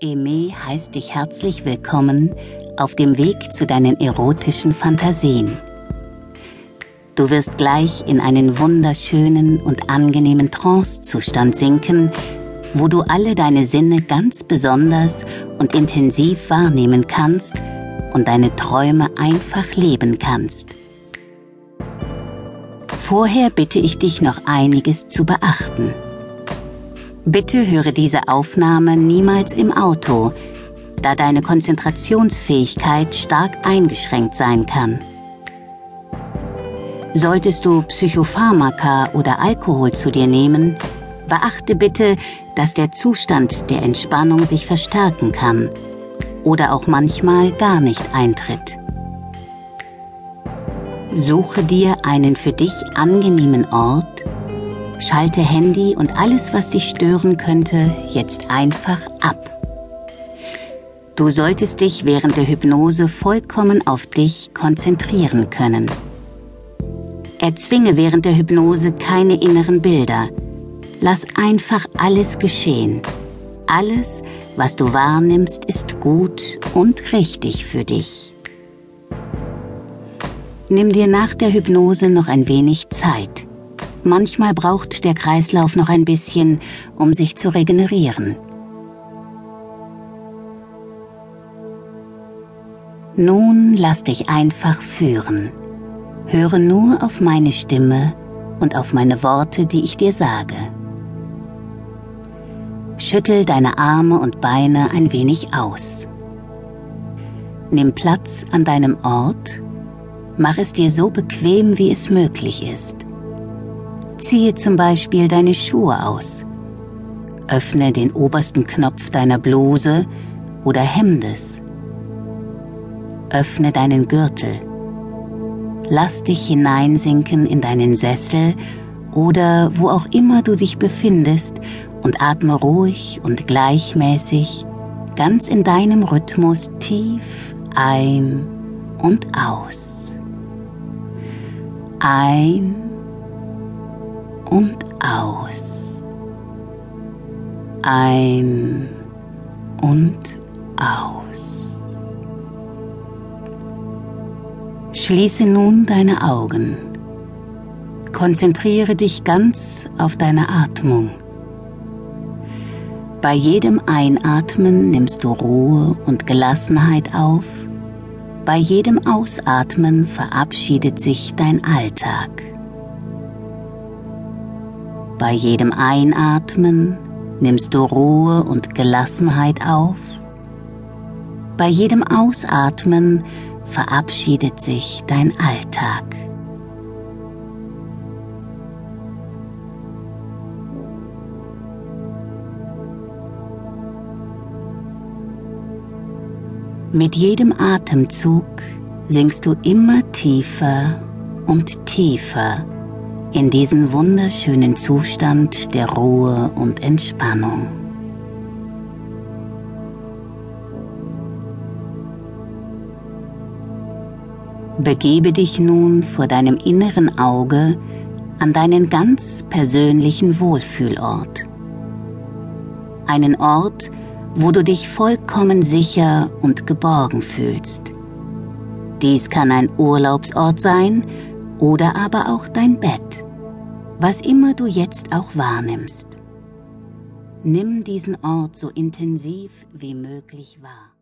Eme heißt dich herzlich willkommen auf dem Weg zu deinen erotischen Fantasien. Du wirst gleich in einen wunderschönen und angenehmen Trancezustand sinken, wo du alle deine Sinne ganz besonders und intensiv wahrnehmen kannst und deine Träume einfach leben kannst. Vorher bitte ich dich noch einiges zu beachten. Bitte höre diese Aufnahme niemals im Auto, da deine Konzentrationsfähigkeit stark eingeschränkt sein kann. Solltest du Psychopharmaka oder Alkohol zu dir nehmen, beachte bitte, dass der Zustand der Entspannung sich verstärken kann oder auch manchmal gar nicht eintritt. Suche dir einen für dich angenehmen Ort, Schalte Handy und alles, was dich stören könnte, jetzt einfach ab. Du solltest dich während der Hypnose vollkommen auf dich konzentrieren können. Erzwinge während der Hypnose keine inneren Bilder. Lass einfach alles geschehen. Alles, was du wahrnimmst, ist gut und richtig für dich. Nimm dir nach der Hypnose noch ein wenig Zeit. Manchmal braucht der Kreislauf noch ein bisschen, um sich zu regenerieren. Nun lass dich einfach führen. Höre nur auf meine Stimme und auf meine Worte, die ich dir sage. Schüttel deine Arme und Beine ein wenig aus. Nimm Platz an deinem Ort, mach es dir so bequem, wie es möglich ist. Ziehe zum Beispiel deine Schuhe aus. Öffne den obersten Knopf deiner Bluse oder Hemdes. Öffne deinen Gürtel. Lass dich hineinsinken in deinen Sessel oder wo auch immer du dich befindest und atme ruhig und gleichmäßig, ganz in deinem Rhythmus tief ein und aus. Ein und aus. Ein und aus. Schließe nun deine Augen. Konzentriere dich ganz auf deine Atmung. Bei jedem Einatmen nimmst du Ruhe und Gelassenheit auf. Bei jedem Ausatmen verabschiedet sich dein Alltag. Bei jedem Einatmen nimmst du Ruhe und Gelassenheit auf. Bei jedem Ausatmen verabschiedet sich dein Alltag. Mit jedem Atemzug sinkst du immer tiefer und tiefer in diesen wunderschönen Zustand der Ruhe und Entspannung. Begebe dich nun vor deinem inneren Auge an deinen ganz persönlichen Wohlfühlort. Einen Ort, wo du dich vollkommen sicher und geborgen fühlst. Dies kann ein Urlaubsort sein oder aber auch dein Bett was immer du jetzt auch wahrnimmst. Nimm diesen Ort so intensiv wie möglich wahr.